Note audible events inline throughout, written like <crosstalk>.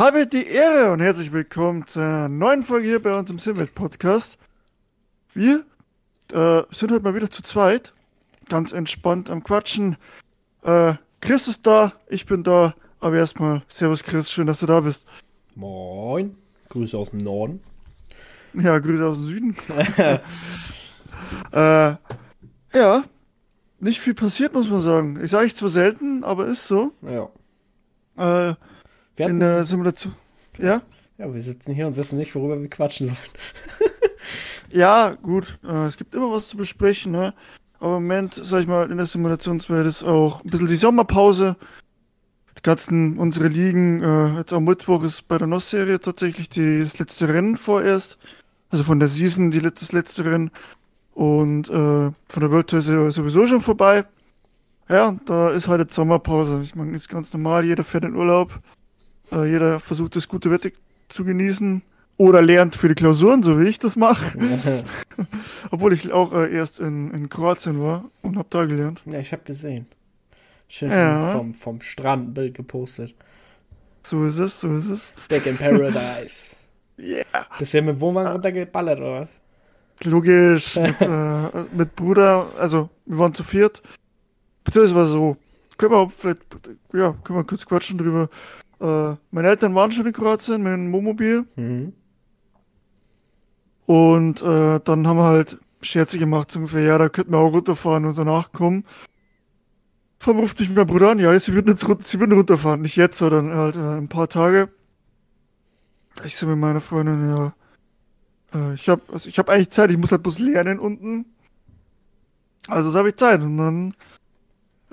Habe die Ehre und herzlich willkommen zu einer neuen Folge hier bei uns im Simwelt Podcast. Wir äh, sind heute mal wieder zu zweit, ganz entspannt am Quatschen. Äh, Chris ist da, ich bin da, aber erstmal Servus Chris, schön, dass du da bist. Moin, Grüße aus dem Norden. Ja, Grüße aus dem Süden. <laughs> <laughs> äh, ja, nicht viel passiert, muss man sagen. Ich sage ich zwar selten, aber ist so. Ja. Äh, Wir in der Simulation. Ja? ja, wir sitzen hier und wissen nicht, worüber wir quatschen sollen. <laughs> Ja, gut. Äh, es gibt immer was zu besprechen, ne? Aber im Moment, sag ich mal, in der Simulationswelt ist auch ein bisschen die Sommerpause. Die ganzen, unsere Ligen, äh, jetzt am Mittwoch ist bei der NOS-Serie tatsächlich die, das letzte Rennen vorerst. Also von der Season, die das letzte Rennen. Und äh, von der World Tour ist ja sowieso schon vorbei. Ja, da ist halt jetzt Sommerpause. Ich meine, ist ganz normal, jeder fährt in Urlaub. Äh, jeder versucht das gute Wetter zu genießen. Oder lernt für die Klausuren, so wie ich das mache. <laughs> Obwohl ich auch äh, erst in, in Kroatien war und hab da gelernt. ja, ich habe gesehen. Schön Ja. vom, vom Strand ein Bild gepostet. So ist es, so ist es. Back in Paradise. <laughs> Yeah. Bist du ja mit Wohnwagen runtergeballert, oder was? Logisch, <laughs> mit, äh, mit Bruder, also wir waren zu viert. Beziehungsweise war so. Können wir vielleicht, ja, können wir kurz quatschen drüber. Äh, meine Eltern waren schon in Kroatien mit dem Wohnmobil. Mhm. Und äh, dann haben wir halt Scherze gemacht, so ungefähr, ja, da könnten wir auch runterfahren und so nachkommen. Allem ruft mich mein Bruder an, ja, sie würden jetzt runter, sie würden runterfahren, nicht jetzt, sondern halt äh, ein paar Tage. Ich so mit meiner Freundin, ja, äh, ich hab, also ich hab eigentlich Zeit, ich muss halt bloß lernen unten. Also da habe ich Zeit und dann,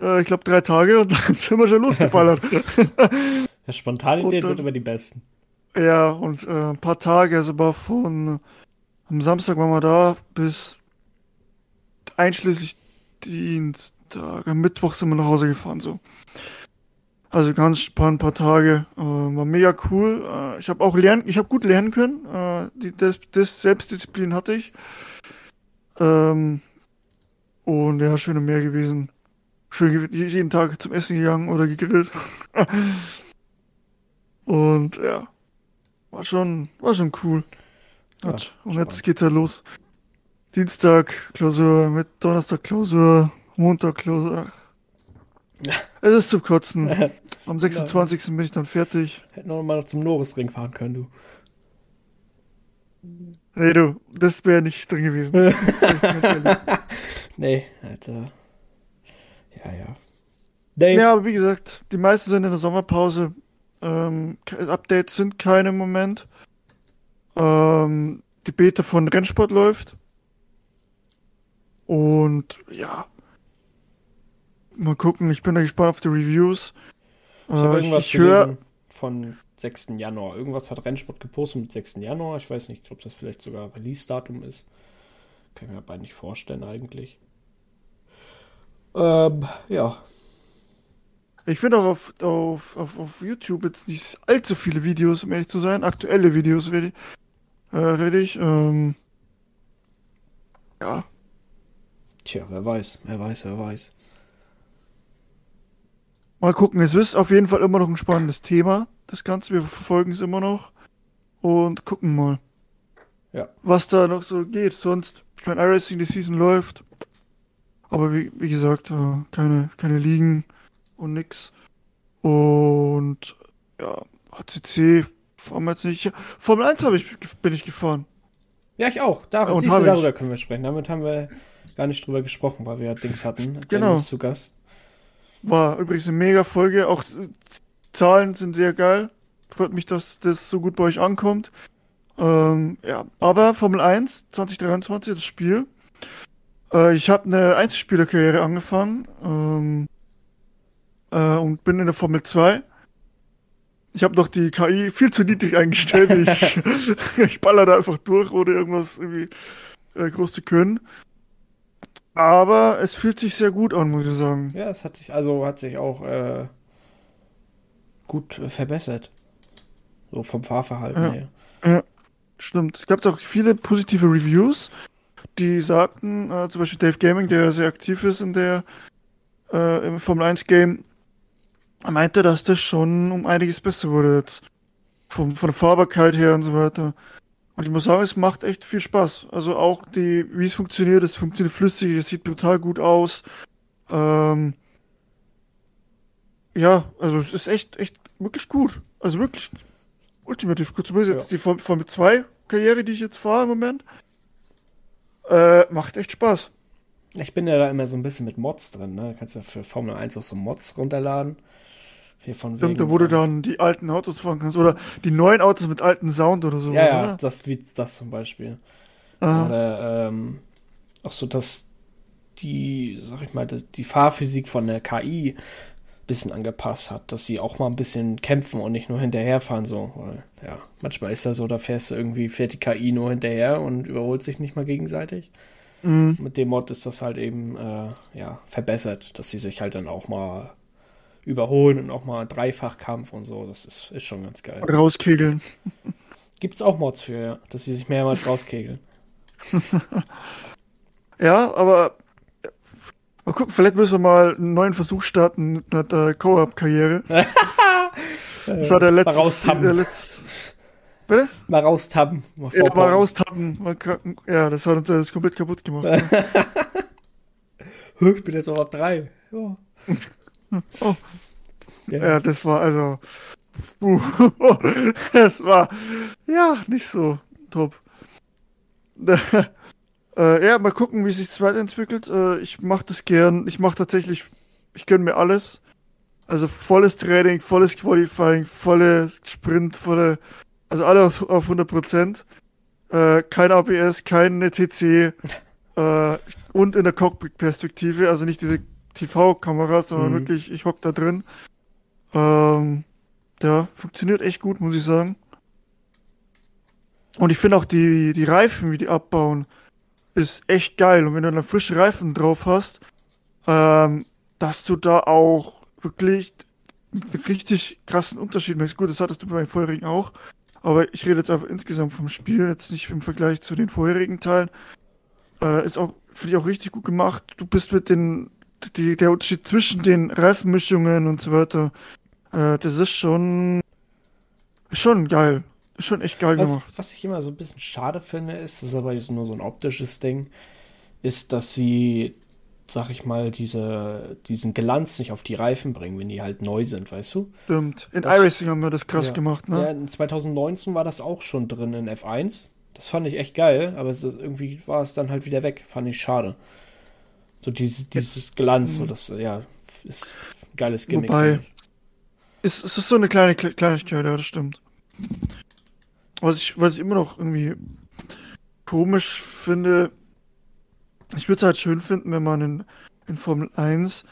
äh, ich glaube drei Tage und <laughs> dann sind wir schon losgeballert. <laughs> Ja, spontane Ideen sind immer die besten. Ja, und äh, ein paar Tage, also war von am Samstag waren wir da bis einschließlich Dienstag, am Mittwoch sind wir nach Hause gefahren so. Also ganz spannend, paar Tage, äh, war mega cool. Äh, ich habe auch lernen, ich habe gut lernen können. Äh, die, das, das Selbstdisziplin hatte ich. Ähm, und ja, schön im Meer gewesen. Schön jeden Tag zum Essen gegangen oder gegrillt. <laughs> und ja, war schon, war schon cool. Ja, Hat- und spannend. jetzt geht's ja los. Dienstag Klausur, mit Donnerstag Klausur, Montag Klausur. Es ist zum Kotzen. <laughs> Am 26. bin ich dann fertig. Hätten wir noch mal zum Norrisring fahren können, du. Nee, du, das wäre nicht drin gewesen. <laughs> Nee, Alter. Ja, ja. Dave, ja, aber wie gesagt, die meisten sind in der Sommerpause. Ähm, Updates sind keine im Moment. Ähm, die Beta von Rennsport läuft. Und ja. Mal gucken, ich bin da gespannt auf die Reviews. ich habe Äh, irgendwas ich höre, gelesen von 6. Januar. Irgendwas hat Rennsport gepostet mit 6. Januar. Ich weiß nicht, ob das vielleicht sogar Release-Datum ist. Kann ich mir aber nicht vorstellen eigentlich. Ähm, ja. Ich finde auch auf, auf, auf, auf YouTube jetzt nicht allzu viele Videos, um ehrlich zu sein. Aktuelle Videos rede, äh, rede ich. Ähm, ja, Tja, wer weiß, wer weiß, wer weiß. Mal gucken, es ist auf jeden Fall immer noch ein spannendes Thema, das Ganze. Wir verfolgen es immer noch und gucken mal, Ja. was da noch so geht. Sonst, ich meine, iRacing, die Season läuft. Aber wie, wie gesagt, äh, keine, keine Ligen und nix. Und ja, ACC fahren wir jetzt nicht. Formel 1 habe ich, bin ich gefahren. Ja, ich auch. Da, Und siehst du, ich. darüber können wir sprechen. Damit haben wir gar nicht drüber gesprochen, weil wir ja Dings hatten. <laughs> Genau. Dennis zu Gast. War übrigens eine mega Folge. Auch äh, Zahlen sind sehr geil. Freut mich, dass das so gut bei euch ankommt. Ähm, ja, aber Formel 1 2023, das Spiel. Äh, ich habe eine Einzelspielerkarriere angefangen ähm, äh, und bin in der Formel 2. Ich habe noch die KI viel zu niedrig eingestellt. Ich, <laughs> <laughs> ich baller da einfach durch, ohne irgendwas irgendwie äh, groß zu können. Aber es fühlt sich sehr gut an, muss ich sagen. Ja, es hat sich, also hat sich auch äh, gut äh, verbessert. So vom Fahrverhalten Ja. her. Ja, stimmt. Es gab auch viele positive Reviews, die sagten, äh, zum Beispiel Dave Gaming, der sehr aktiv ist in der äh, im Formel 1 Game, er meinte, dass das schon um einiges besser wurde jetzt. vom, von der Fahrbarkeit her und so weiter. Und ich muss sagen, es macht echt viel Spaß. Also auch die, wie es funktioniert, es funktioniert flüssig, es sieht total gut aus. Ähm, ja, also es ist echt, echt wirklich gut. Also wirklich ultimativ gut. Zumindest jetzt die Formel 2 Karriere, die ich jetzt fahre im Moment. Äh, macht echt Spaß. Ich bin ja da immer so ein bisschen mit Mods drin, ne? Du kannst ja für Formel 1 auch so Mods runterladen. Hier von Stimmt, wegen, da wo du dann die alten Autos fahren kannst. Oder die neuen Autos mit alten Sound oder so. Ja, ja, das wie das zum Beispiel. Aha. Oder ähm, auch so, dass die, sag ich mal, die Fahrphysik von der KI ein bisschen angepasst hat, dass sie auch mal ein bisschen kämpfen und nicht nur hinterherfahren so. Weil, ja, manchmal ist ja so, da fährst du irgendwie, fährt die KI nur hinterher und überholt sich nicht mal gegenseitig. Mhm. Mit dem Mod ist das halt eben äh, ja, verbessert, dass sie sich halt dann auch mal überholen und auch mal Dreifachkampf und so. Das ist, ist schon ganz geil. Rauskegeln. <laughs> Gibt es auch Mods für, ja, dass sie sich mehrmals rauskegeln. <laughs> ja, aber mal gucken, vielleicht müssen wir mal einen neuen Versuch starten mit der Co-op-Karriere. <laughs> das war der letzte. Der letzte Bitte? Mal raustappen. Mal ja, mal raustappen. ja, das hat uns alles komplett kaputt gemacht. ich bin jetzt auch auf drei. Ja. Oh. Ja. ja. das war also. <laughs> Das war ja nicht so top. <laughs> äh, ja, mal gucken, wie sich das weiterentwickelt. Äh, ich mache das gern. Ich mache tatsächlich, ich gönne mir alles. Also volles Training, volles Qualifying, volles Sprint, volle also alle auf, auf 100 Prozent. Äh, kein ABS, kein TC <laughs> äh, und in der Cockpit-Perspektive, also nicht diese TV-Kamera, sondern mhm. wirklich, ich hock da drin. Ähm, ja, funktioniert echt gut, muss ich sagen. Und ich finde auch die, die Reifen, wie die abbauen, ist echt geil. Und wenn du dann frische Reifen drauf hast, ähm, dass du da auch wirklich einen richtig krassen Unterschied merkst. Gut, das hattest du bei meinem vorherigen auch. Aber ich rede jetzt einfach insgesamt vom Spiel, jetzt nicht im Vergleich zu den vorherigen Teilen. Äh, ist auch, finde ich auch richtig gut gemacht. Du bist mit den, die, der Unterschied zwischen den Reifenmischungen und so weiter, äh, das ist schon, schon geil. Schon echt geil was, gemacht. Was ich immer so ein bisschen schade finde, ist, das ist aber jetzt nur so ein optisches Ding, ist, dass sie sag ich mal, diese, diesen Glanz nicht auf die Reifen bringen, wenn die halt neu sind, weißt du? Stimmt. In das, iRacing haben wir das krass ja, gemacht, ne? Ja, in 2019 war das auch schon drin in F1. Das fand ich echt geil, aber es, irgendwie war es dann halt wieder weg. Fand ich schade. So dieses, dieses Glanz, so das, ja, ist ein geiles Gimmick. Wobei, ist, es ist so eine kleine Kleinigkeit, ja, das stimmt. Was ich, was ich immer noch irgendwie komisch finde, ich würde es halt schön finden, wenn man in, in Formel 1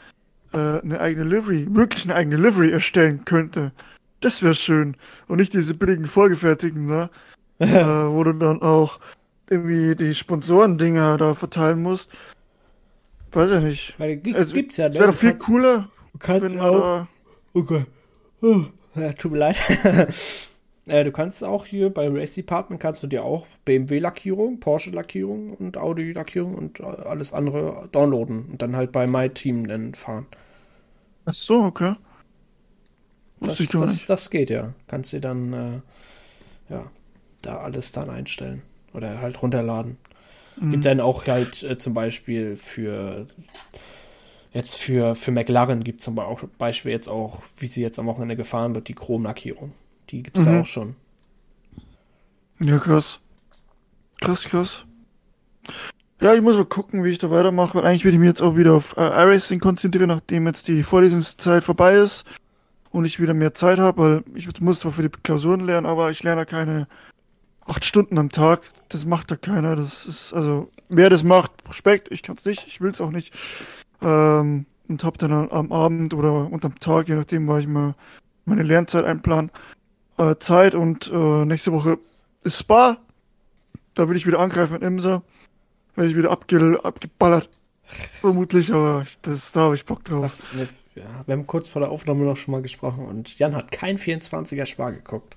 äh, eine eigene Livery, wirklich eine eigene Livery erstellen könnte. Das wäre schön. Und nicht diese billigen vorgefertigten, ne? <laughs> äh, wo du dann auch irgendwie die Sponsoren-Dinger da verteilen musst. Weiß ja nicht. Weil, also, gibt's ja, ne? wäre doch viel kannst, cooler. Du kannst auch. Okay. Ja, tut mir leid. <laughs> Äh, du kannst auch hier bei Race Department kannst du dir auch BMW-Lackierung, Porsche-Lackierung und Audi-Lackierung und alles andere downloaden und dann halt bei My Team dann fahren. Ach so, okay. Das, das, das, geht ja. Kannst dir dann äh, ja da alles dann einstellen oder halt runterladen. Mhm. Gibt dann auch halt äh, zum Beispiel für jetzt für, für McLaren gibt es zum Beispiel jetzt auch, wie sie jetzt am Wochenende gefahren wird, die Chromlackierung. Die gibt es mhm. da auch schon. Ja, krass. Krass, krass. Ja, ich muss mal gucken, wie ich da weitermache, weil eigentlich würde ich mich jetzt auch wieder auf äh, iRacing konzentrieren, nachdem jetzt die Vorlesungszeit vorbei ist und ich wieder mehr Zeit habe, weil ich muss zwar für die Klausuren lernen, aber ich lerne keine acht Stunden am Tag. Das macht da keiner. Das ist, also, wer das macht, Respekt, ich kann es nicht, ich will es auch nicht. Ähm, und habe dann am Abend oder unterm Tag, je nachdem, weil ich mal meine Lernzeit einplanen, äh, Zeit und äh, nächste Woche ist Spa. Da will ich wieder angreifen in Imsa. Werde ich wieder abge abgeballert. Vermutlich, aber ich, das, da habe ich Bock drauf. Was, ne, ja, wir haben kurz vor der Aufnahme noch schon mal gesprochen und Jan hat kein 24er Spar geguckt.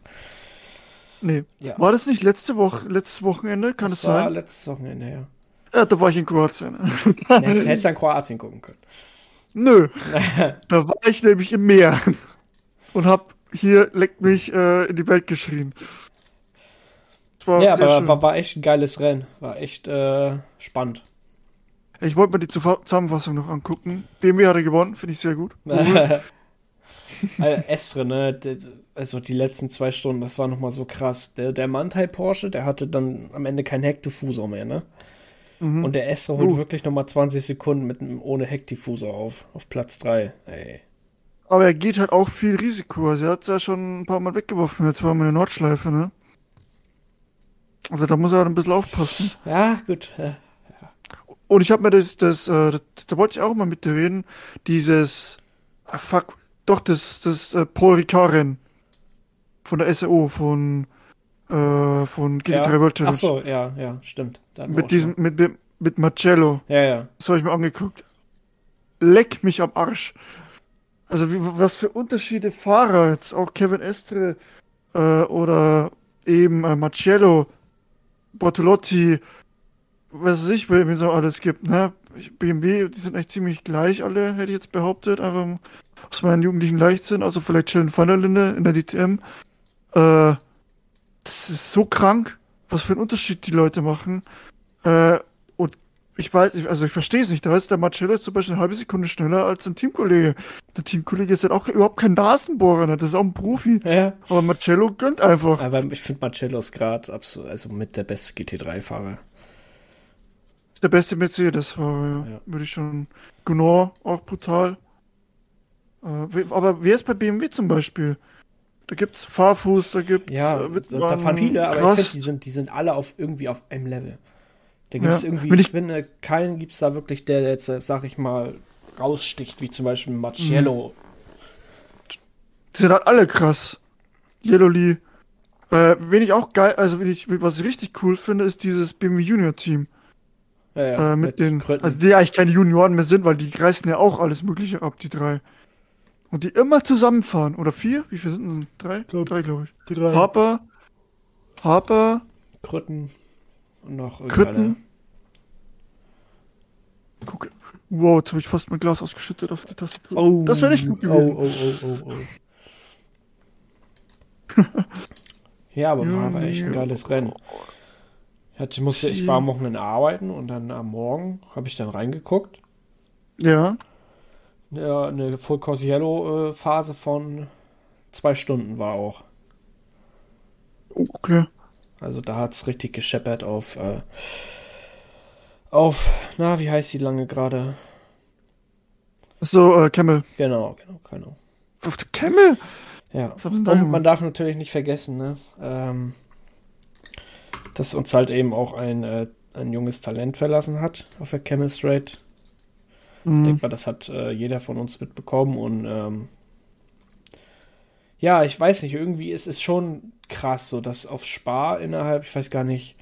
Nee. Ja. War das nicht letzte Woche, letztes Wochenende? Kann das sein? war letztes Wochenende, ja. Ja, da war ich in Kroatien. <laughs> ja, hättest du an Kroatien gucken können. Nö. <laughs> da war ich nämlich im Meer und hab hier leckt mich äh, in die Welt geschrien. ja, aber war, war, echt ein geiles Rennen. War echt äh, spannend. Ich wollte mir die Zusammenfassung noch angucken. BMW hat er gewonnen, finde ich sehr gut. <laughs> also Estre, ne? Also die letzten zwei Stunden, das war nochmal so krass. Der, der Mantai Porsche, der hatte dann am Ende keinen Heckdiffusor mehr, ne? Mhm. Und der Estre holt uh. wirklich nochmal 20 Sekunden mit einem ohne Heckdiffusor auf, auf Platz 3. Ey. Aber er geht halt auch viel Risiko. Also er hat es ja schon ein paar Mal weggeworfen, jetzt war mal eine Nordschleife, ne? Also da muss er halt ein bisschen aufpassen. Ja, gut. Ja. Und ich habe mir das, das, äh, das, da wollte ich auch mal mit dir reden, dieses, ah, fuck, doch, das, das äh, Paul Ricard-Rennen von der SAO, von, äh, von GT3 ja. Challenge. Ach so, ja, ja, stimmt. Mit diesem, mit, mit, mit Marcello. Ja, ja. Das habe ich mir angeguckt. Leck mich am Arsch. Also, wie, was für Unterschiede Fahrer jetzt, auch Kevin Estre äh, oder eben äh, Marcello, Bortolotti, was weiß ich, bei BMW so alles gibt, ne? BMW, die sind echt ziemlich gleich alle, hätte ich jetzt behauptet, einfach aus meinen jugendlichen Leichtsinn, also vielleicht Sheldon van der Linde in der DTM. Äh, das ist so krank, was für einen Unterschied die Leute machen. Äh, und ich weiß, also ich verstehe es nicht. Da ist der Marcello zum Beispiel eine halbe Sekunde schneller als ein Teamkollege. Der Teamkollege ist halt auch überhaupt kein Nasenbohrer, ne? das ist auch ein Profi. Ja. Aber Marcello gönnt einfach. Aber ich finde Marcello ist gerade also mit der beste GT3-Fahrer. Ist der beste Mercedes-Fahrer, ja. ja. Würde ich schon. Gunnar, auch brutal. Äh, aber wer ist bei BMW zum Beispiel? Da gibt's Fahrfuß, da gibt's. Ja, äh, da, da fahren viele, aber krass. ich finde, die sind, die sind alle auf irgendwie auf einem Level. Da gibt es ja, irgendwie, ich, ich finde, keinen gibt es da wirklich, der jetzt, äh, sag ich mal, raussticht, wie zum Beispiel Marcello. Die sind halt alle krass. Yellow Lee. Äh, wen ich auch geil, also ich, was ich richtig cool finde, ist dieses BMW Junior Team. Ja, ja, äh, mit, mit den, Kröten. also die eigentlich keine Junioren mehr sind, weil die reißen ja auch alles Mögliche ab, die drei. Und die immer zusammenfahren. Oder vier? Wie viele sind es? Drei? Glaub, drei, glaube ich. Drei. Harper, Harper, Krütten und noch Krütten. Guck. Wow, jetzt habe ich fast mein Glas ausgeschüttet auf die Tastatur. Oh, das wäre nicht gut gewesen. Oh, oh, oh, oh, oh. ja, aber war, war echt ein geiles Rennen. Ich, musste, ich war am Wochenende arbeiten und dann am Morgen habe ich dann reingeguckt. Ja. Ja, eine Full Course Yellow äh, Phase von zwei Stunden war auch. Okay. Also da hat es richtig gescheppert auf, äh, auf, na, wie heißt die lange gerade? So, äh, Camel. Genau, genau, genau. Auf der Camel? Ja. Und man darf natürlich nicht vergessen, ne, ähm, dass uns halt eben auch ein, äh, ein junges Talent verlassen hat auf der Camel Straight. Mhm. Ich denke mal, das hat äh, jeder von uns mitbekommen und ähm, ja, ich weiß nicht, irgendwie ist es schon krass, so dass auf Spar innerhalb, ich weiß gar nicht,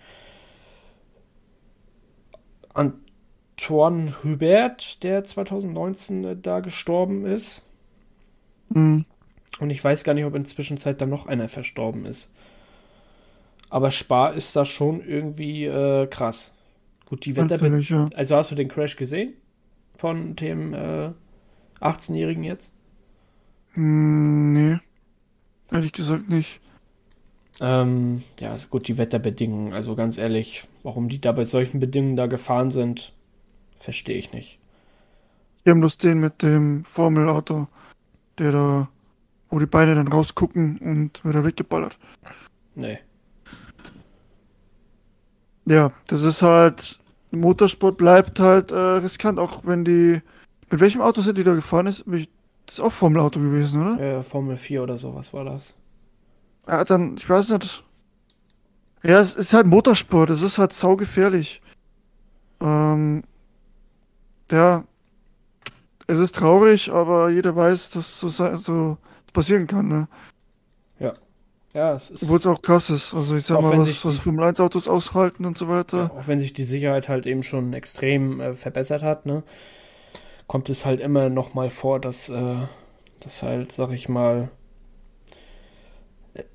Antoine Hubert, der 2019 äh, da gestorben ist. Mhm. Und ich weiß gar nicht, ob in der Zwischenzeit dann noch einer verstorben ist. Aber Spar ist da schon irgendwie äh, krass. Gut, die Wetterbedingungen. Ja. Also hast du den Crash gesehen? Von dem äh, 18-Jährigen jetzt? Hm, nee. Ehrlich gesagt nicht. Ähm, ja, gut, die Wetterbedingungen. Also ganz ehrlich, warum die da bei solchen Bedingungen da gefahren sind, verstehe ich nicht. Die haben bloß den mit dem Formelauto, der da, wo die Beine dann rausgucken und wieder weggeballert. Nee. Ja, das ist halt, Motorsport bleibt halt äh, riskant, auch wenn die. Mit welchem Auto sind die da gefahren? Ist, das ist auch Formel-Auto gewesen, oder? Ja, Formel 4 oder so, was war das? Ja, dann, ich weiß nicht. Ja, es ist halt Motorsport, es ist halt saugefährlich. Ähm, ja, es ist traurig, aber jeder weiß, dass so, so passieren kann, ne? Ja. Ja, es ist. Obwohl es auch krass ist. Also ich sag mal, was, was Formel 1 Autos aushalten und so weiter. Ja, auch wenn sich die Sicherheit halt eben schon extrem äh, verbessert hat, ne? Kommt es halt immer noch mal vor, dass, äh, dass halt, sag ich mal,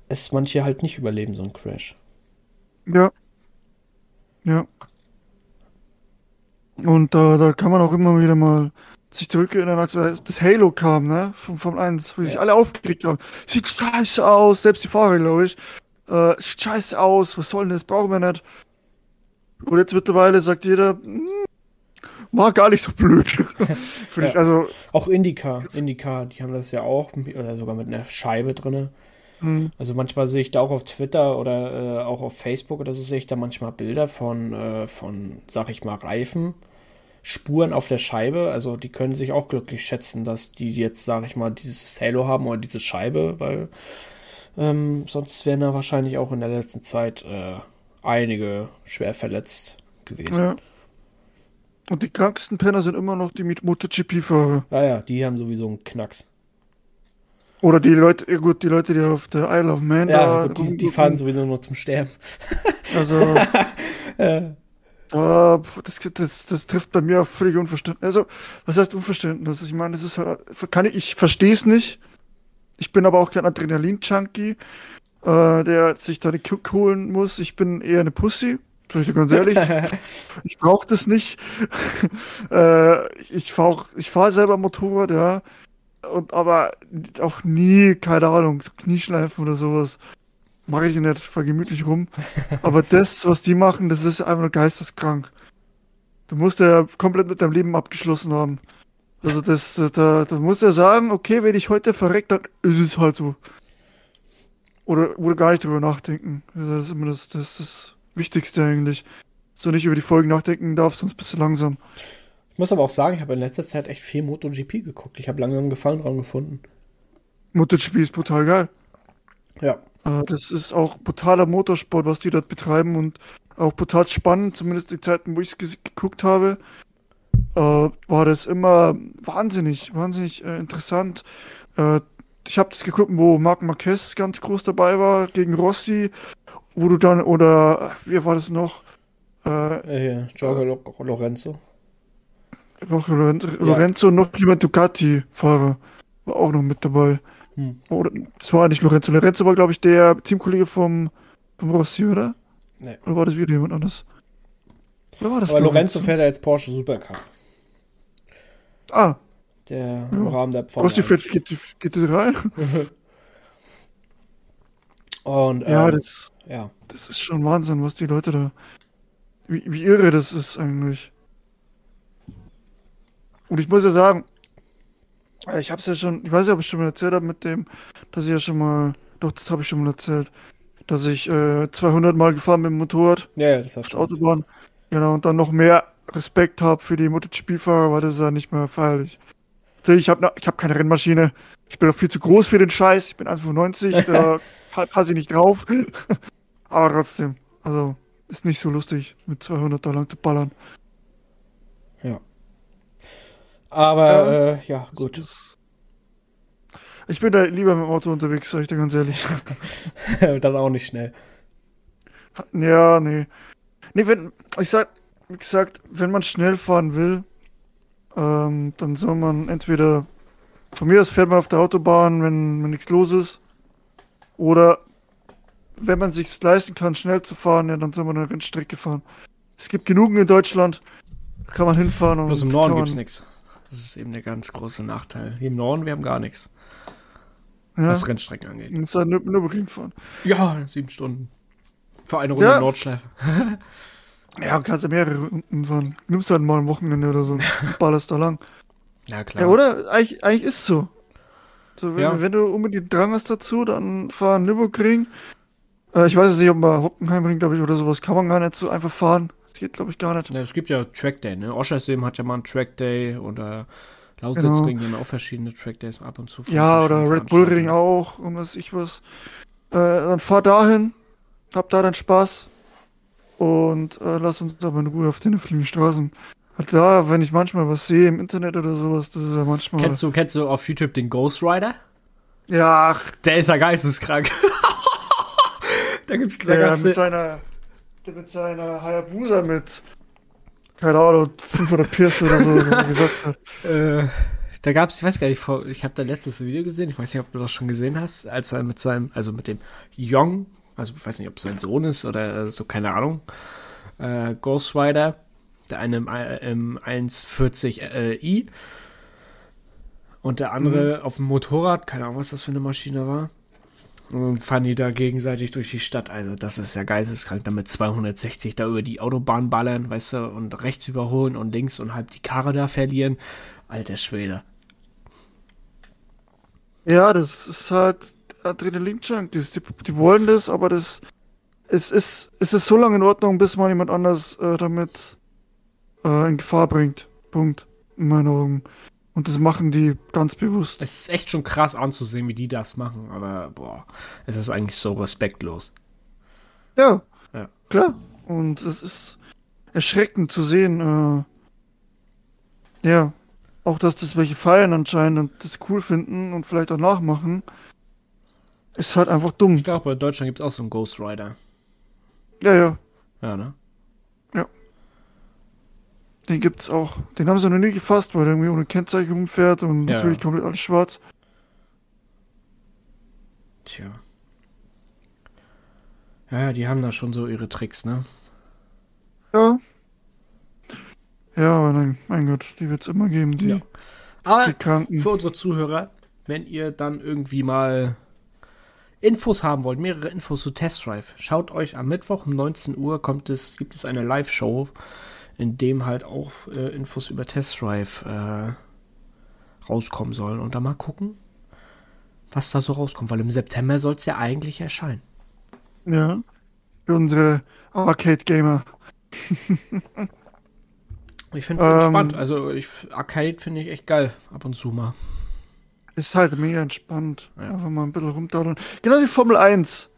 es manche halt nicht überleben, so ein Crash. Ja. Ja. Und äh, da kann man auch immer wieder mal sich zurückerinnern, als das Halo kam, ne? Vom Formel 1, wo ja. sich alle aufgeregt haben. Sieht scheiße aus, selbst die Fahrer, glaube ich. Äh, sieht scheiße aus, was soll denn das? Brauchen wir nicht. Und jetzt mittlerweile sagt jeder, hm, war gar nicht so blöd. <laughs> ja. ich, also. Auch Indica, Indica, die haben das ja auch, oder sogar mit einer Scheibe drinne. Mhm. Also manchmal sehe ich da auch auf Twitter oder äh, auch auf Facebook oder so sehe ich da manchmal Bilder von, äh, von, sag ich mal, Reifen. Spuren auf der Scheibe, also die können sich auch glücklich schätzen, dass die jetzt, sag ich mal, dieses Halo haben oder diese Scheibe, weil ähm, sonst wären da wahrscheinlich auch in der letzten Zeit äh, einige schwer verletzt gewesen. Ja. Und die krankesten Penner sind immer noch die MotoGP-Fahrer. Naja, die haben sowieso einen Knacks. Oder die Leute, ja gut, die Leute, die auf der Isle of Man ja, da gut, die, die fahren sowieso nur zum Sterben. Also, <laughs> ja. Uh, das, das, das trifft bei mir auf völlig Unverständnis. Also, was heißt Unverständnis? Ich meine, das ist halt, kann ich, ich verstehe es nicht. Ich bin aber auch kein Adrenalin-Junkie, äh, der sich da eine Kick holen muss. Ich bin eher eine Pussy. Sag ich ganz ehrlich. <laughs> ich brauche das nicht. <laughs> äh, ich fahre ich fahr selber Motorrad, ja. Und aber auch nie, keine Ahnung, Knieschleifen oder sowas. Mache ich nicht, fahr gemütlich rum. aber das, was die machen, das ist einfach nur geisteskrank. Du musst ja komplett mit deinem Leben abgeschlossen haben. Also das, da, da muss er sagen, okay, wenn ich heute verreckt, dann ist es halt so. Oder, oder gar nicht drüber nachdenken. Das ist immer das, das, das Wichtigste eigentlich. So nicht über die Folgen nachdenken darf, sonst bist du langsam. Ich muss aber auch sagen, ich habe in letzter Zeit echt viel MotoGP geguckt. Ich habe langsam Gefallen dran gefunden. MotoGP ist brutal geil. Ja. Äh, das ist auch brutaler Motorsport, was die dort betreiben und auch brutal spannend, zumindest die Zeiten, wo ich es geguckt habe äh, war das immer wahnsinnig, wahnsinnig äh, interessant. Ich habe das geguckt, wo Marc Marquez ganz groß dabei war gegen Rossi, wo du dann, oder wie war das noch? Äh, Jorge Lorenzo. Lorenzo, ja. Lorenzo noch jemand Ducati-Fahrer war auch noch mit dabei. Hm. Oder, das war nicht Lorenzo. Lorenzo war, glaube ich, der Teamkollege vom, vom Rossi, oder? Nee. Oder war das wieder jemand anders? Wer war das Aber Lorenzo fährt ja jetzt Porsche Supercar. Ah. Der ja. im Rahmen der Was die fährt GT3? <laughs> Und, ja, ähm, das, ja, das ist schon Wahnsinn, was die Leute da. Wie, wie irre das ist eigentlich. Und ich muss ja sagen, ich hab's ja schon, ich weiß nicht, ob ich schon mal erzählt habe mit dem, dass ich ja schon mal, doch, das habe ich schon mal erzählt, dass ich äh, 200 Mal gefahren bin mit dem Motorrad. Ja, ja das hast du. Autobahn. Genau, und dann noch mehr Respekt habe für die MotoGP-Fahrer, weil das ist ja nicht mehr feierlich. Ich habe ich hab keine Rennmaschine. Ich bin doch viel zu groß für den Scheiß. Ich bin 1,95, <laughs> da passe ich nicht drauf. <laughs> Aber trotzdem, also ist nicht so lustig, mit 200 da lang zu ballern. Ja. Aber, ja, äh, ja gut. Ist, ich bin da lieber mit dem Auto unterwegs, sag ich dir ganz ehrlich. <laughs> Dann auch nicht schnell. Ja, nee. Nee, wenn, ich sag, wie gesagt, wenn man schnell fahren will, ähm, dann soll man entweder, von mir aus fährt man auf der Autobahn, wenn, wenn nichts los ist, oder wenn man sich leisten kann, schnell zu fahren, ja, dann soll man eine Rennstrecke fahren. Es gibt genug in Deutschland, da kann man hinfahren. Und Bloß im Norden gibt es nichts. Das ist eben der ganz große Nachteil. Hier im Norden, wir haben gar nichts. Ja. Was Rennstrecken angeht. Du musst halt Nürburgring fahren. Ja, sieben Stunden. Für eine Runde ja. Nordschleife. <laughs> ja, kannst du mehrere Runden fahren. Nimmst halt mal ein Wochenende oder so. <laughs> ballerst da lang. Ja, klar. Ja, oder? Eigentlich, eigentlich ist so. so wenn, ja. wenn du unbedingt Drang hast dazu, dann fahr Nürburgring. Äh, ich weiß jetzt nicht, ob man Hockenheimring, glaube ich, oder sowas kann man gar nicht so einfach fahren. Das geht, glaube ich, gar nicht. Ja, es gibt ja Trackday, ne? Oschersheim hat ja mal einen Trackday oder Lausitzring, genau. auch verschiedene Trackdays ab und zu. Ja, oder Red Bull Ring auch und was ich was. Äh, dann fahr dahin, hab da dann Spaß und äh, lass uns aber in Ruhe auf den öffentlichen Straßen. Da, wenn ich manchmal was sehe im Internet oder sowas, das ist ja manchmal. Kennst du, kennst du auf YouTube den Ghost Rider? Ja. Der ist ja geisteskrank. <laughs> da gibt's da der mit seiner, der mit seiner Hayabusa mit, keine Ahnung, 500 Pierce oder so, so gesagt hat. <laughs> Äh, da gab's, ich weiß gar nicht, ich habe da letztes Video gesehen, ich weiß nicht, ob du das schon gesehen hast, als er mit seinem, also mit dem Young also ich weiß nicht, ob es sein Sohn ist oder so, keine Ahnung, äh, Ghost Rider, der eine im, im 140i, Und der andere mhm. auf dem Motorrad, keine Ahnung, was das für eine Maschine war. Und fahren die da gegenseitig durch die Stadt. Also, das ist ja geisteskrank, damit 260 da über die Autobahn ballern, weißt du, und rechts überholen und links und halb die Karre da verlieren. Alter Schwede. Ja, das ist halt Adrenalin-Junk. Die, die, wollen das, aber das es ist, es ist so lange in Ordnung, bis man jemand anders äh, damit äh, in Gefahr bringt. Punkt. In meinen Augen. Und das machen die ganz bewusst. Es ist echt schon krass anzusehen, wie die das machen, aber boah, es ist eigentlich so respektlos. Ja, ja. klar. Und es ist erschreckend zu sehen, äh, ja, auch dass das welche feiern anscheinend und das cool finden und vielleicht auch nachmachen, ist halt einfach dumm. Ich glaube, in Deutschland gibt es auch so einen Ghost Rider. Ja, ja. Ja, ne? Den gibt's auch. Den haben sie noch nie gefasst, weil er irgendwie ohne Kennzeichen rumfährt und ja. natürlich komplett alles schwarz. Tja. Ja, die haben da schon so ihre Tricks, ne? Ja. Ja, aber nein, mein Gott, die wird's immer geben, die, ja. aber die Kranken. Für unsere Zuhörer, wenn ihr dann irgendwie mal Infos haben wollt, mehrere Infos zu Test Drive, schaut euch am Mittwoch um 19 Uhr kommt es, gibt es eine Live-Show, in dem halt auch äh, Infos über Test Drive äh, rauskommen sollen. Und da mal gucken, was da so rauskommt, weil im September soll es ja eigentlich erscheinen. Ja, für unsere Arcade-Gamer. <laughs> ich finde es ähm, entspannt. Also ich, Arcade finde ich echt geil, ab und zu mal. Ist halt mega entspannt. Ja. Einfach mal ein bisschen rumdaddeln. Genau wie Formel 1.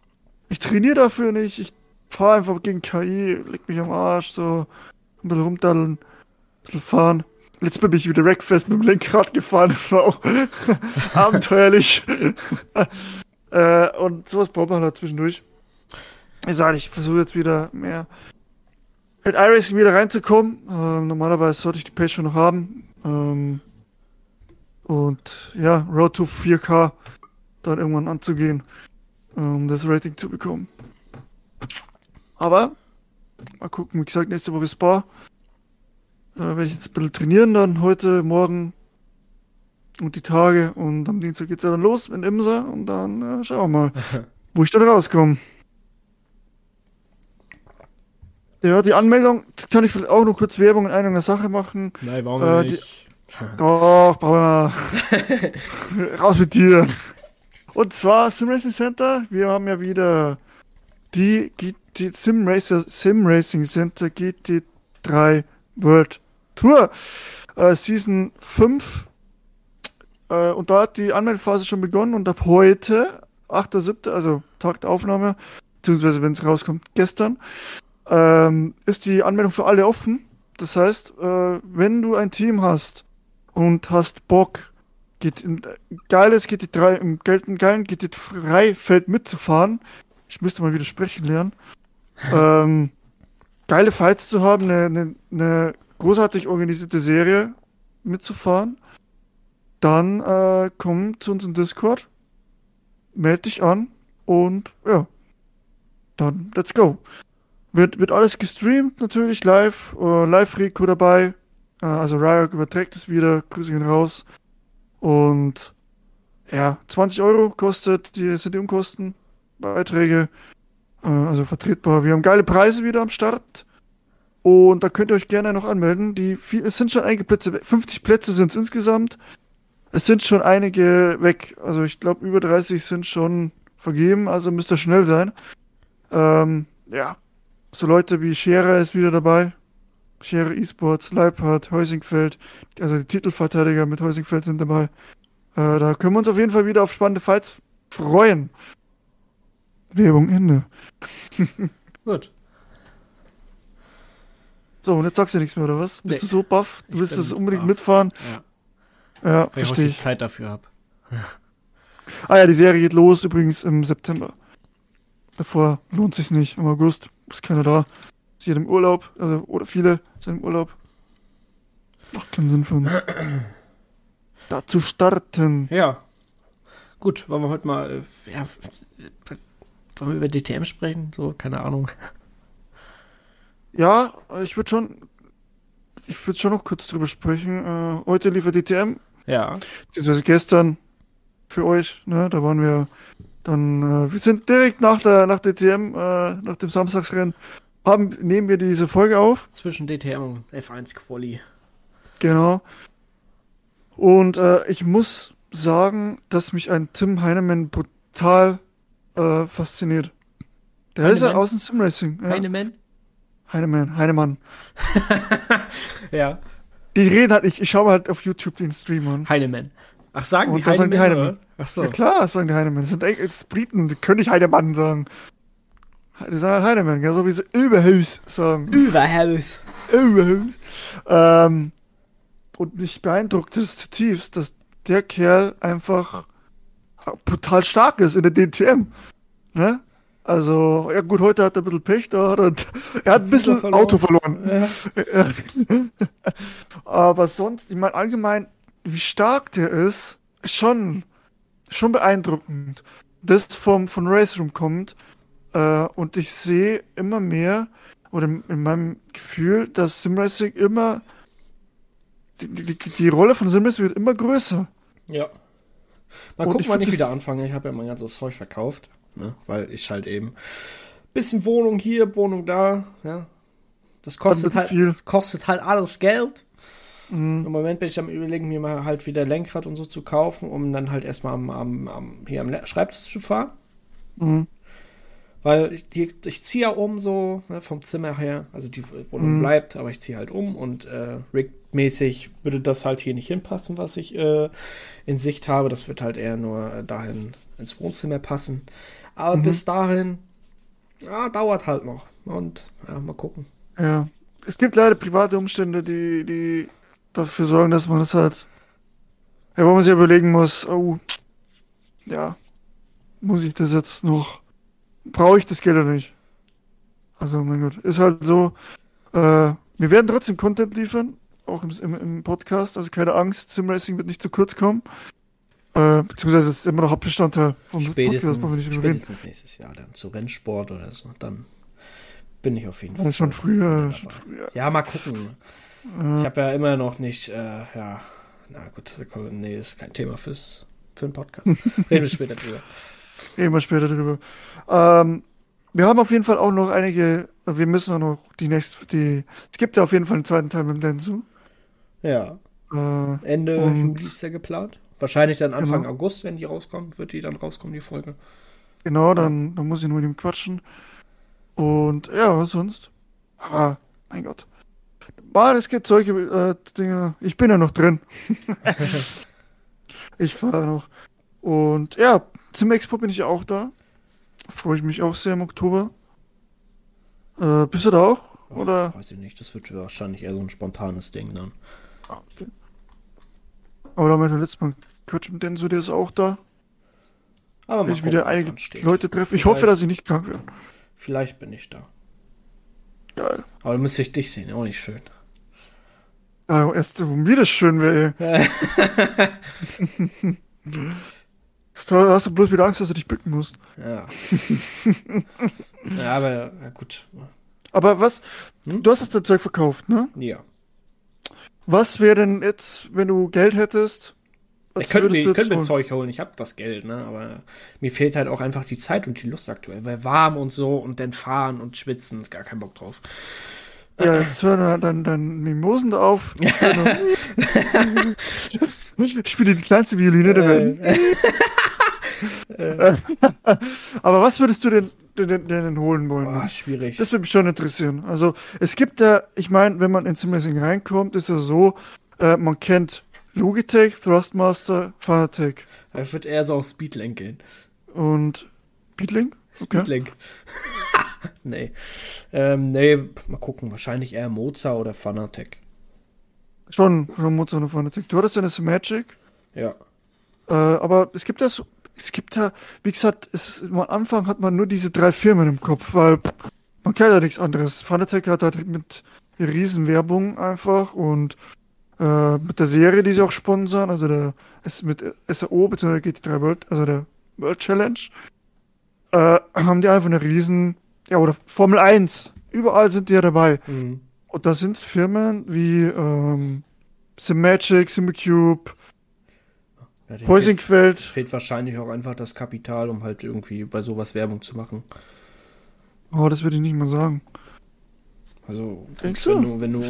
Ich trainiere dafür nicht. Ich fahre einfach gegen KI, leg mich am Arsch, so ein bisschen rumdaddeln, ein bisschen fahren. Letztes Mal bin ich wieder Wreckfest mit dem Lenkrad gefahren. Das war auch <laughs> abenteuerlich. <laughs> äh, und sowas braucht man halt zwischendurch. Ich sage, ich versuche jetzt wieder mehr mit iRacing wieder reinzukommen. Äh, normalerweise sollte ich die Page schon noch haben. Ähm, und ja, Road to 4K dann irgendwann anzugehen, um das Rating zu bekommen. Aber mal gucken, wie gesagt, nächste Woche Spa. Da werde ich jetzt ein bisschen trainieren dann heute, morgen und die Tage. Und am Dienstag geht es ja dann los in Imsa und dann äh, schauen wir mal, <laughs> wo ich dann rauskomme. Ja, die Anmeldung, kann ich vielleicht auch noch kurz Werbung in einer Sache machen. Nein, warum äh, nicht? <laughs> Doch, brauchen wir. <laughs> Raus mit dir. Und zwar Sim Racing Center. Wir haben ja wieder die, die Sim, Racer, Sim Racing Center GT3 World Tour. Äh, Season 5. Äh, und da hat die Anmeldephase schon begonnen und ab heute, 8.7., also Tag der Aufnahme, beziehungsweise wenn es rauskommt, gestern, ähm, ist die Anmeldung für alle offen. Das heißt, äh, wenn du ein Team hast, und hast Bock, geht, geiles GT3, im geilen GT3-Feld mitzufahren. Ich müsste mal wieder sprechen lernen. ähm, geile Fights zu haben, eine, eine, eine großartig organisierte Serie mitzufahren. Dann äh, komm zu uns im Discord, melde dich an und ja, dann let's go. Wird, wird alles gestreamt, natürlich live, äh, Live-Rico dabei, äh, also Ryok überträgt es wieder, Grüße gehen raus. Und ja, 20 Euro kostet die sind die Unkosten, Beiträge. Äh, also vertretbar. Wir haben geile Preise wieder am Start. Und da könnt ihr euch gerne noch anmelden. Die, es sind schon einige Plätze weg. 50 Plätze sind es insgesamt. Es sind schon einige weg. Also ich glaube, über 30 sind schon vergeben. Also müsst ihr schnell sein. Ähm, ja. So Leute wie Scherer ist wieder dabei. Schere Esports, Leibhardt, Heusingfeld, also die Titelverteidiger mit Heusingfeld sind dabei. Äh, da können wir uns auf jeden Fall wieder auf spannende Fights freuen. Werbung Ende. <laughs> Gut. So, und jetzt sagst du nichts mehr, oder was? Bist nee. du so baff? Du willst es unbedingt baff. mitfahren? Ja, ja verstehe ich. ich Zeit dafür habe. <laughs> ah ja, die Serie geht los übrigens im September. Davor lohnt sich nicht. Im August ist keiner da ist jeder im Urlaub, also, oder viele sind im Urlaub. Macht keinen Sinn für uns. <clears throat> da zu starten. Ja. Gut, wollen wir heute mal, äh, ja, wollen wir über DTM sprechen? So, keine Ahnung. Ja, ich würde schon, ich würde schon noch kurz drüber sprechen. Äh, heute liefert DTM Ja. Beziehungsweise gestern für euch, ne? Da waren wir dann, äh, wir sind direkt nach der nach DTM, äh, nach dem Samstagsrennen, haben, nehmen wir diese Folge auf. Zwischen DTM und F1 Quali. Genau. Und äh, ich muss sagen, dass mich ein Tim Heinemann brutal äh, fasziniert. Der ist ja Heinemann? aus dem Simracing. Ja. Heinemann? Heinemann, Heinemann. <laughs> Ja. Die reden halt, ich, ich schaue halt auf YouTube den Stream an. Heinemann. Ach, sagen Und die da sagen die Heinemann? Heinemann. oder? Ach so. Ja klar, sagen die Heinemann. Das sind das Briten, die können nicht Heinemann sagen. Die sagen halt Heinemann, ja, so wie sie Überhaus sagen. Überhaus. Überhaus. Ähm, und mich beeindruckt es zutiefst, dass der Kerl einfach brutal stark ist in der DTM. Ne? Also, ja gut, heute hat er ein bisschen Pech da. Hat er, er hat ein bisschen verloren. Auto verloren. Ja. <laughs> Aber sonst, ich meine, allgemein, wie stark der ist, ist schon, schon beeindruckend. Das vom, von Race Room kommt. Äh, und ich sehe immer mehr, oder in meinem Gefühl, dass Simracing immer, die, die, die Rolle von Simracing wird immer größer. Ja. Mal Und gucken, ich wann ich wieder anfange. Ich habe ja mein ganzes Zeug verkauft. Ne? Weil ich halt eben bisschen Wohnung hier, Wohnung da. Ja. Das kostet halt, viel. das kostet halt alles Geld. Mhm. Im Moment bin ich am überlegen, mir mal halt wieder Lenkrad und so zu kaufen, um dann halt erstmal am, am, am, hier am Schreibtisch zu fahren. Mhm. Weil ich, die, ich ziehe ja um so ne, vom Zimmer her. Also die Wohnung Mhm. bleibt, aber ich ziehe halt um und äh, rigmäßig würde das halt hier nicht hinpassen, was ich äh, in Sicht habe. Das wird halt eher nur äh, dahin ins Wohnzimmer passen. Aber Mhm. bis dahin, ja, dauert halt noch. Und ja, mal gucken. Ja. Es gibt leider private Umstände, die, die dafür sorgen, dass man das halt, ja, wo man sich überlegen muss, oh, ja, muss ich das jetzt noch, brauche ich das Geld oder nicht? Also, mein Gott, ist halt so, äh, wir werden trotzdem Content liefern, auch im, im, im Podcast, also keine Angst, Simracing wird nicht zu kurz kommen. Äh, beziehungsweise es ist immer noch Hauptbestandteil vom Spätestens, Podcast, reden. spätestens nächstes Jahr dann zu Rennsport oder so. Dann bin ich auf jeden Fall. Ja, schon früher, schon früher. Ja, mal gucken. Äh, Ich habe ja immer noch nicht, äh, ja, na gut, nee, ist kein Thema fürs, für einen Podcast. <laughs> Reden wir später drüber. Reden wir später drüber. Ähm, wir haben auf jeden Fall auch noch einige, wir müssen auch noch die nächste, die, es gibt ja auf jeden Fall einen zweiten Teil mit dem Densu. Ja, Äh, Ende Juli ist ja geplant. Wahrscheinlich dann Anfang Genau. August, wenn die rauskommen, wird die dann rauskommen, die Folge. genau, dann, dann muss ich nur mit ihm quatschen. Und ja, was sonst? Ah, mein Gott. Mann, es gibt solche äh, Dinge. Ich bin ja noch drin. <laughs> ich fahre noch. Und ja, zum Expo bin ich auch da. Freue ich mich auch sehr im Oktober. Äh, bist du da auch? Oder? Weiß ich nicht, das wird wahrscheinlich eher so ein spontanes Ding dann. Okay. Aber da ja letztes Mal gehört, mit Denso, der ist auch da. Aber Will ich wieder einige. Leute treffen. Ich hoffe, dass ich nicht krank werde. Vielleicht bin ich da. Geil. Aber dann müsste ich dich sehen, auch nicht schön. Ja, erst, wie das schön wäre. <laughs> hast du bloß wieder Angst, dass du dich bücken musst. Ja. ja, aber ja, gut. Aber was, Hm? du hast das Zeug verkauft, ne? Ja. Was wäre denn jetzt, wenn du Geld hättest? Ich könnte mir, ich könnte mir? Zeug holen, ich habe das Geld, ne? Aber mir fehlt halt auch einfach die Zeit und die Lust aktuell. Weil warm und so und dann fahren und schwitzen, gar keinen Bock drauf. Ja, jetzt hören dann, dann, dann Mimosen da auf. <laughs> ich spiele die kleinste Violine der Welt. <laughs> Äh, <laughs> Aber was würdest du denn, denn, denn, holen wollen? boah, schwierig. Das würde mich schon interessieren. Also, es gibt ja, ich meine, wenn man ins Simracing reinkommt, ist ja so, äh, man kennt Logitech, Thrustmaster, Fanatec Ich würde eher so auf Speedlink gehen. und. Okay. Speedlink. <laughs> nee. Ähm, nee, mal gucken. Wahrscheinlich eher Mozart oder Fanatec. Schon, schon Mozart und Fanatec. Du hattest ja eine Magic, Ja. äh, aber es gibt ja so, es gibt ja, wie gesagt, es, am Anfang hat man nur diese drei Firmen im Kopf, weil man kennt ja nichts anderes. Fanatec hat halt mit Riesenwerbung einfach und äh, mit der Serie, die sie auch sponsern, also der ist mit SAO bzw. GT3 World, also der World Challenge, äh, haben die einfach eine riesen, ja, oder Formel 1. Überall sind die ja dabei. Mhm. Und da sind Firmen wie ähm, Simagic, Simcube, Ja, denen Heusingfeld. Fehlt, fehlt wahrscheinlich auch einfach das Kapital, um halt irgendwie bei sowas Werbung zu machen. Oh, das würde ich nicht mal sagen. Also, Denkst wenn du? wenn du,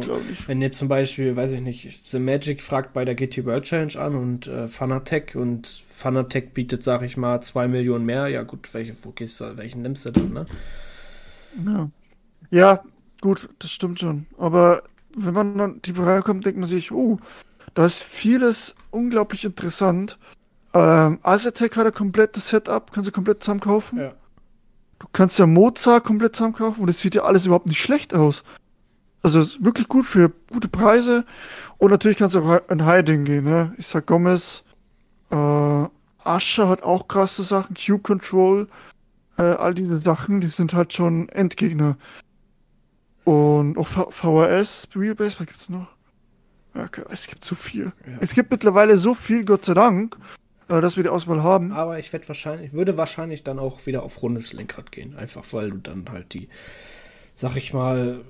wenn jetzt zum Beispiel, weiß ich nicht, The Magic fragt bei der GT World Challenge an und äh, Fanatec und Fanatec bietet, sag ich mal, zwei Millionen mehr, ja gut, welche, wo gehst du, welchen nimmst du dann, ne? Ja. ja, gut, das stimmt schon. Aber wenn man dann tiefer reinkommt, denkt man sich, oh, da ist vieles unglaublich interessant. Ähm, Azatec hat ein komplettes Setup, kannst du komplett zusammen kaufen. Ja. Du kannst ja Mozart komplett zusammen kaufen und es sieht ja alles überhaupt nicht schlecht aus. Also ist wirklich gut für gute Preise. Und natürlich kannst du auch in Hiding gehen, ne? Ich sag Gomez, äh, Ascher hat auch krasse Sachen, Cube Control, äh, all diese Sachen, die sind halt schon Endgegner. Und auch V- VHS, Wheelbase, was gibt's noch? Okay, es gibt so viel. Ja. Es gibt mittlerweile so viel, Gott sei Dank, äh, dass wir die Auswahl haben. Aber ich werde wahrscheinlich, würde wahrscheinlich dann auch wieder auf rundes Lenkrad gehen. Einfach weil du dann halt die, sag ich mal,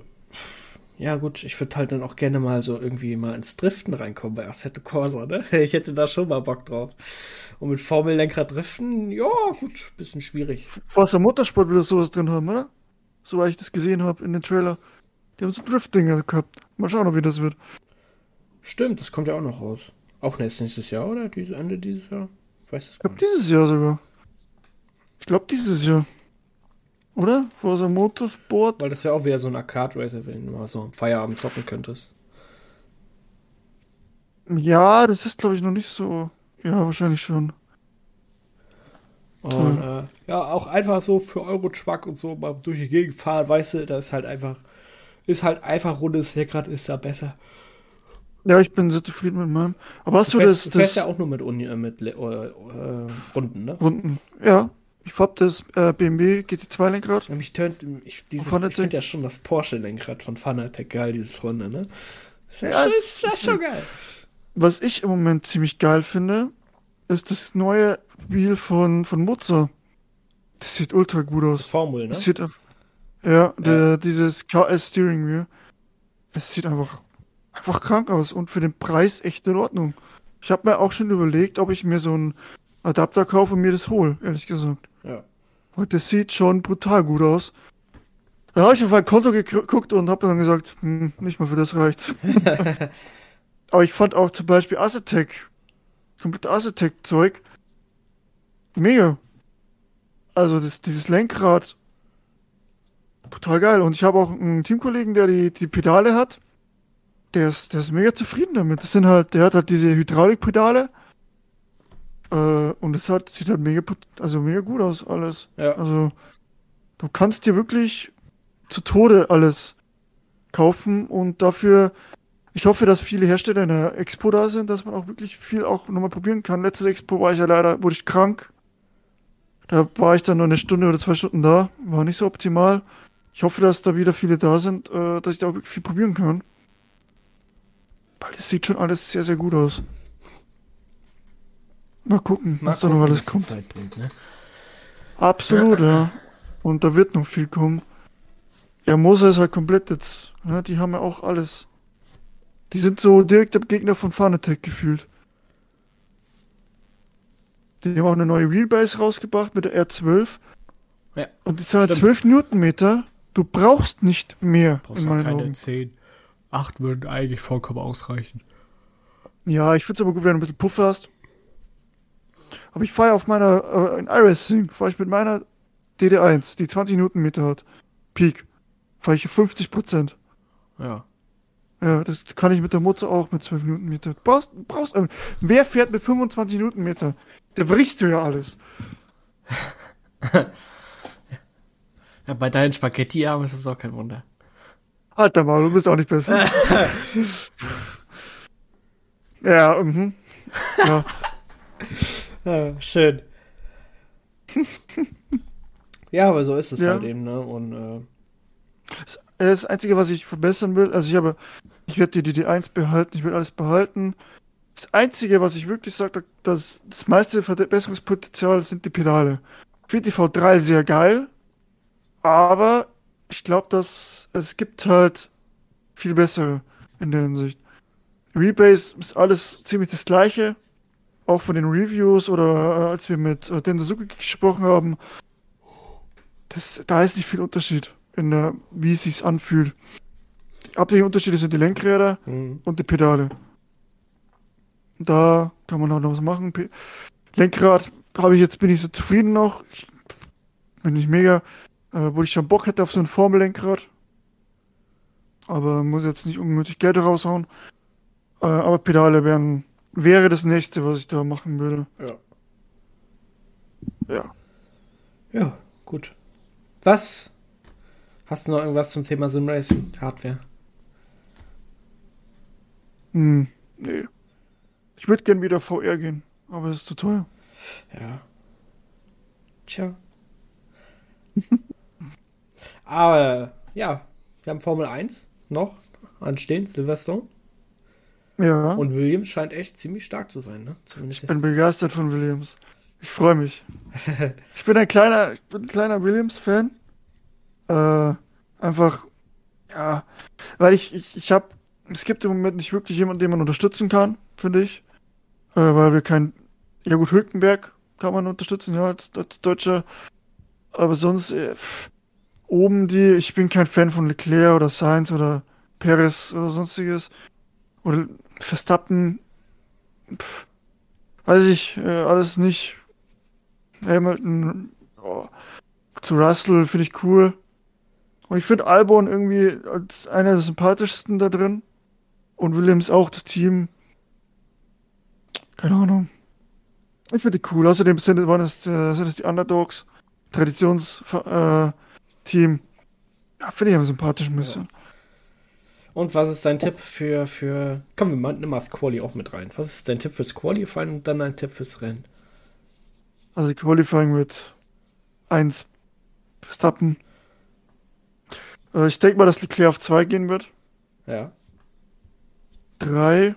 ja gut, ich würde halt dann auch gerne mal so irgendwie mal ins Driften reinkommen bei Assetto Corsa, ne? <laughs> Ich hätte da schon mal Bock drauf. Und mit Formel-Lenkrad driften, ja gut, bisschen schwierig. Forza Motorsport will das sowas drin haben, oder? Soweit ich das gesehen habe in den Trailer. Die haben so Drift-Dinger gehabt. Mal schauen, wie das wird. Stimmt, das kommt ja auch noch raus. Auch nächstes nächstes Jahr, oder? Diese Ende dieses Jahr? Ich weiß es Ich gar glaube nicht. dieses Jahr sogar. Ich glaube dieses Jahr. Oder? Forza Motorsport. Weil das ja auch wieder so ein Arcade-Racer, wenn du mal so am Feierabend zocken könntest. Ja, das ist glaube ich noch nicht so. Ja, wahrscheinlich schon. Und äh, ja, auch einfach so für Euro-Schwack und so mal durch die Gegend fahren, weißt du, das ist halt einfach, ist halt einfach rundes Lenkrad, ist da besser. Ja, ich bin sehr zufrieden mit meinem. Aber hast du, fährst, das, du fährst das ja auch nur mit, Uni, äh, mit äh, äh, Runden, ne? Runden? Ja. Ich hab das äh, BMW GT2 Lenkrad. Mich tönt, ich, dieses, ich finde ja schon das Porsche-Lenkrad von Fanatec geil, dieses Runde, ne? Das ist, Ja, ja, ist, ist ist- schon geil. Was ich im Moment ziemlich geil finde, ist das neue Wheel von, von Mozart. Das sieht ultra gut aus. Das Formel, ne? Das sieht einfach, ja, Der, dieses KS Steering Wheel. Es sieht einfach, einfach krank aus und für den Preis echt in Ordnung. Ich habe mir auch schon überlegt, ob ich mir so einen Adapter kaufe und mir das hole, ehrlich gesagt. Ja. Weil das sieht schon brutal gut aus. Da habe ich auf mein Konto geguckt und habe dann gesagt, hm, nicht mal für das reicht's. <laughs> Aber ich fand auch zum Beispiel Aztec, komplette Aztec-Zeug, mega. Also das, dieses Lenkrad, total geil. Und ich habe auch einen Teamkollegen, der die, die Pedale hat. Der ist, der ist mega zufrieden damit. Das sind halt, der hat halt diese Hydraulikpedale. Äh, und es hat, sieht halt mega, also mega gut aus, alles. Ja. Also, du kannst dir wirklich zu Tode alles kaufen und dafür, ich hoffe, dass viele Hersteller in der Expo da sind, dass man auch wirklich viel auch nochmal probieren kann. Letztes Expo war ich ja leider, wurde ich krank. Da war ich dann nur eine Stunde oder zwei Stunden da. War nicht so optimal. Ich hoffe, dass da wieder viele da sind, äh, dass ich da auch wirklich viel probieren kann. Weil das sieht schon alles sehr, sehr gut aus. Mal gucken, Mal was da noch alles kommt. Bringt, ne? Absolut, ja. Und da wird noch viel kommen. Ja, Moser ist halt komplett jetzt. Ne? Die haben ja auch alles. Die sind so direkt der Gegner von Fanatec gefühlt. Die haben auch eine neue Wheelbase rausgebracht mit der R12. Ja, Und die sind stimmt. 12 Newtonmeter. Du brauchst nicht mehr, Brauchst in meinen keine Augen. 10. 8 würden eigentlich vollkommen ausreichen. Ja, ich find's aber gut, wenn du ein bisschen Puffer hast. Aber ich fahre auf meiner, äh, in iRacing, fahre ich mit meiner DD1, die 20 Newtonmeter hat. Peak. Fahre ich 50 Prozent. Ja. Ja, das kann ich mit der Mutze auch mit 12 Newtonmeter. Brauchst, brauchst, äh, wer fährt mit 25 Newtonmeter? Da brichst du ja alles. <laughs> ja bei deinen Spaghetti-Armen ist das auch kein Wunder. Alter mal, du bist auch nicht besser. <laughs> ja, mhm. Ja. Ja, <laughs> schön. ja, aber so ist es Ja. halt eben, ne? Und äh, Das Einzige, was ich verbessern will, also ich habe, ich werde die DD1 behalten, ich will alles behalten. Das Einzige, was ich wirklich sage, dass das meiste Verbesserungspotenzial sind die Pedale. Ich finde die V3 sehr geil, aber ich glaube, dass es gibt halt viel bessere in der Hinsicht. Rebase ist alles ziemlich das gleiche. auch von den Reviews oder äh, als wir mit äh, Den Suzuki gesprochen haben, das, da ist nicht viel Unterschied in der, wie es sich anfühlt. Die hauptsächlichen Unterschiede sind die Lenkräder mhm. und die Pedale. Da kann man auch noch was machen. P Lenkrad habe ich jetzt, bin ich so zufrieden noch. Ich, bin ich mega, äh, wo ich schon Bock hätte auf so ein Formellenkrad. Aber muss jetzt nicht unnötig Geld raushauen. Äh, aber Pedale wären, wäre das nächste, was ich da machen würde. Ja. Ja. Ja, gut. Was? Hast du noch irgendwas zum Thema Simracing Hardware? Hm, nee. Ich würde gern wieder VR gehen, aber es ist zu teuer. Ja. Tja. <laughs> aber ja, wir haben Formel 1 noch anstehen, Silverstone. Ja. Und Williams scheint echt ziemlich stark zu sein, ne? Zumindest ich bin begeistert von Williams. Ich freue mich. <laughs> ich bin ein kleiner, ich bin ein kleiner Williams-Fan. Äh, einfach, ja, weil ich, ich, ich habe, es gibt im Moment nicht wirklich jemanden, den man unterstützen kann, finde ich. Äh, weil wir kein, ja gut, Hülkenberg kann man unterstützen, ja, als, als Deutscher. Aber sonst, äh, oben die, ich bin kein Fan von Leclerc oder Sainz oder Perez oder sonstiges. Oder Verstappen, pff, weiß ich, äh, alles nicht. Hamilton, oh, zu Russell finde ich cool. Und ich finde Albon irgendwie als einer der sympathischsten da drin. Und Williams auch, das Team. Keine Ahnung. Ich finde die cool. Außerdem sind, waren es, äh, sind es die Underdogs. Traditionsteam. Äh, ja, finde ich einfach sympathisch ein bisschen. Ja. Und was ist dein Tipp für, für. Komm, wir mal das Quali auch mit rein. Was ist dein Tipp fürs Qualifying und dann dein Tipp fürs Rennen? Also Qualifying wird 1 Verstappen. Äh, ich denke mal, dass Leclerc auf 2 gehen wird. Ja. 3.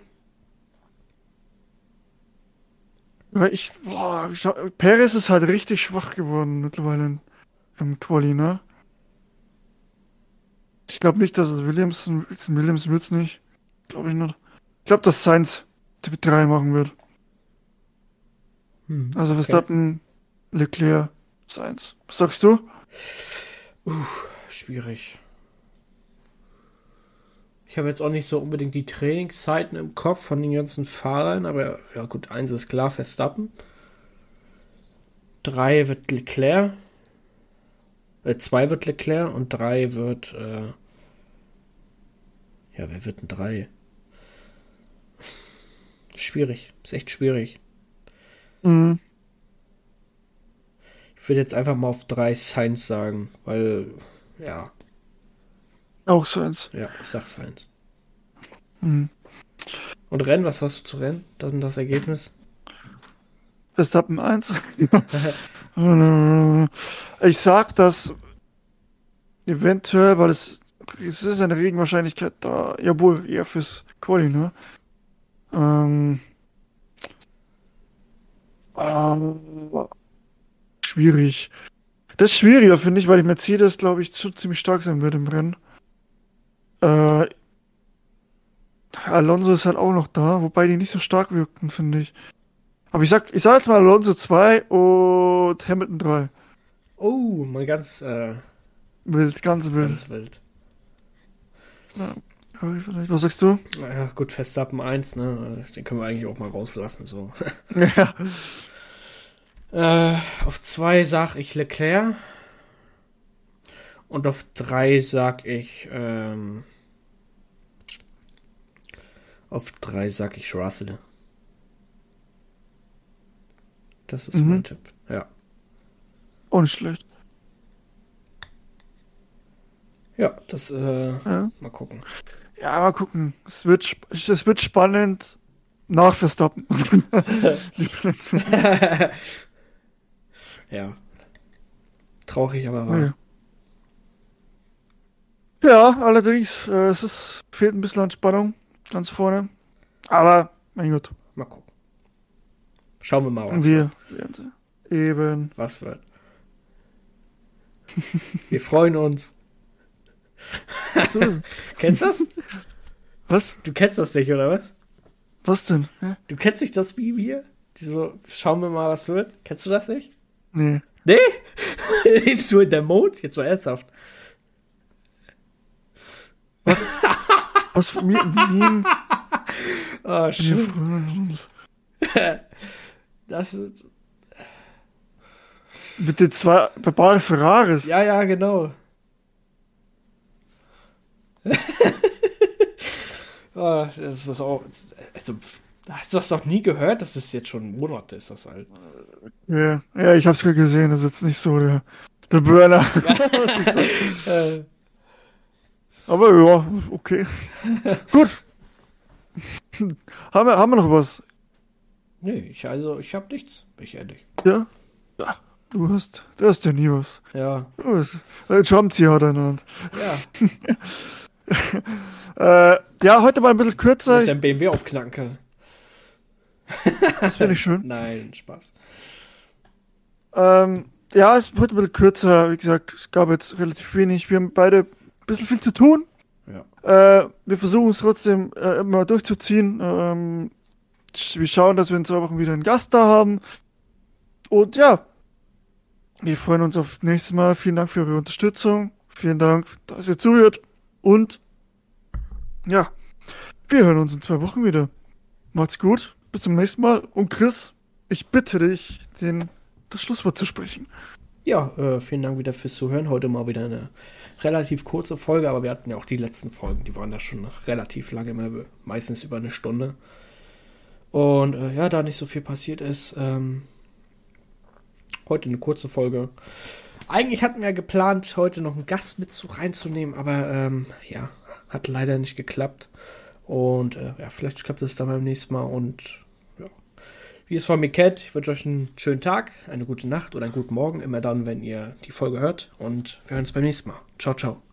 Ich, boah, ich, Perez ist halt richtig schwach geworden mittlerweile im Quali, ne? Ich glaube nicht, dass es Williams, Williams wird es nicht. Glaube ich nicht. Ich glaube, dass Sainz Tipp 3 machen wird. Hm, also Verstappen, okay. Leclerc, Sainz. Was sagst du? Uh, schwierig. Ich habe jetzt auch nicht so unbedingt die Trainingszeiten im Kopf von den ganzen Fahrern, aber ja gut, eins ist klar, Verstappen. Drei wird Leclerc. Äh, zwei wird Leclerc und drei wird äh, ja, wer wird denn drei? <laughs> Schwierig. Ist echt schwierig. Mhm. Ich würde jetzt einfach mal auf drei Science sagen, weil, ja. Auch Science. Ja, ich sag Science. Mhm. Und Rennen, was hast du zu Rennen? Das ist das Ergebnis? Verstappen 1. <laughs> ich sag, dass eventuell, weil es es ist eine Regenwahrscheinlichkeit da. Ja, wohl eher fürs Quali, ne? Ähm, äh, schwierig. Das ist schwieriger, finde ich, weil die Mercedes, glaube ich, zu, ziemlich stark sein wird im Rennen. Äh, Alonso ist halt auch noch da, wobei die nicht so stark wirkten, finde ich. Aber ich sag, ich sag jetzt mal Alonso 2 und Hamilton 3. Oh, mal ganz äh, wild, ganz wild. Ganz wild. Ja. Was sagst du? Ja, gut, Verstappen 1, ne? Den können wir eigentlich auch mal rauslassen, so. Ja. <laughs> äh, auf 2 sag ich Leclerc. Und auf 3 sag ich, ähm, auf 3 sag ich Russell. Das ist mhm. mein Tipp, ja. Nicht schlecht. Ja, das, äh, ja. mal gucken. Ja, mal gucken. Es wird, es wird spannend nach Verstappen. <laughs> ja. Traurig, aber wahr. Ja. Ja, allerdings, äh, es ist, fehlt ein bisschen an Spannung ganz vorne. Aber, mein Gott. Mal gucken. Schauen wir mal, was wir, Eben. Was wird. wir freuen uns. <laughs> kennst du das? Was? Du kennst das nicht, oder was? Was denn? Ja? Du kennst nicht das Meme hier? Die so, schauen wir mal, was wird. Kennst du das nicht? Nee. Nee? <laughs> Lebst du in der Mond? Jetzt mal ernsthaft. Was, was Meme? <laughs> Oh, schön. Das ist. Mit den zwei Barbares Ferraris. Ja, ja, genau. oh, <laughs> das ist auch. Also, hast du das noch nie gehört? Das ist jetzt schon Monate, ist das halt. Ja, ja ich hab's gerade gesehen. Das ist jetzt nicht so der, der Burner. <laughs> <laughs> Aber ja, okay. Gut. haben, wir, haben wir noch was? Nee, ich, also, ich hab nichts, bin ich ehrlich. Ja? Ja. Du hast, du hast ja nie was. Ja, Du hast, äh, Jumpsy hat er in der Hand. ja. <laughs> Äh, ja, heute mal ein bisschen kürzer. ich dein BMW aufknacken kann. Das wäre nicht schön. <laughs> Nein, Spaß. Ähm, ja, es wird ein bisschen kürzer. Wie gesagt, es gab jetzt relativ wenig. Wir haben beide ein bisschen viel zu tun. Ja. Äh, wir versuchen es trotzdem äh, immer durchzuziehen. Ähm, wir schauen, dass wir in zwei Wochen wieder einen Gast da haben. Und ja, wir freuen uns auf nächstes Mal. Vielen Dank für eure Unterstützung. Vielen Dank, dass ihr zuhört. Und ja, wir hören uns in zwei Wochen wieder. Macht's gut. Bis zum nächsten Mal. Und Chris, ich bitte dich, den, das Schlusswort zu sprechen. Ja, äh, vielen Dank wieder fürs Zuhören. Heute mal wieder eine relativ kurze Folge, aber wir hatten ja auch die letzten Folgen, die waren ja schon relativ lange, immer, meistens über eine Stunde. Und äh, ja, da nicht so viel passiert ist, ähm, heute eine kurze Folge. Eigentlich hatten wir geplant, heute noch einen Gast mit zu reinzunehmen, aber ähm, ja, hat leider nicht geklappt. Und äh, ja, vielleicht klappt es dann beim nächsten Mal. Und ja, wie es von mir kennt, ich wünsche euch einen schönen Tag, eine gute Nacht oder einen guten Morgen, immer dann, wenn ihr die Folge hört. Und wir hören uns beim nächsten Mal. Ciao, ciao.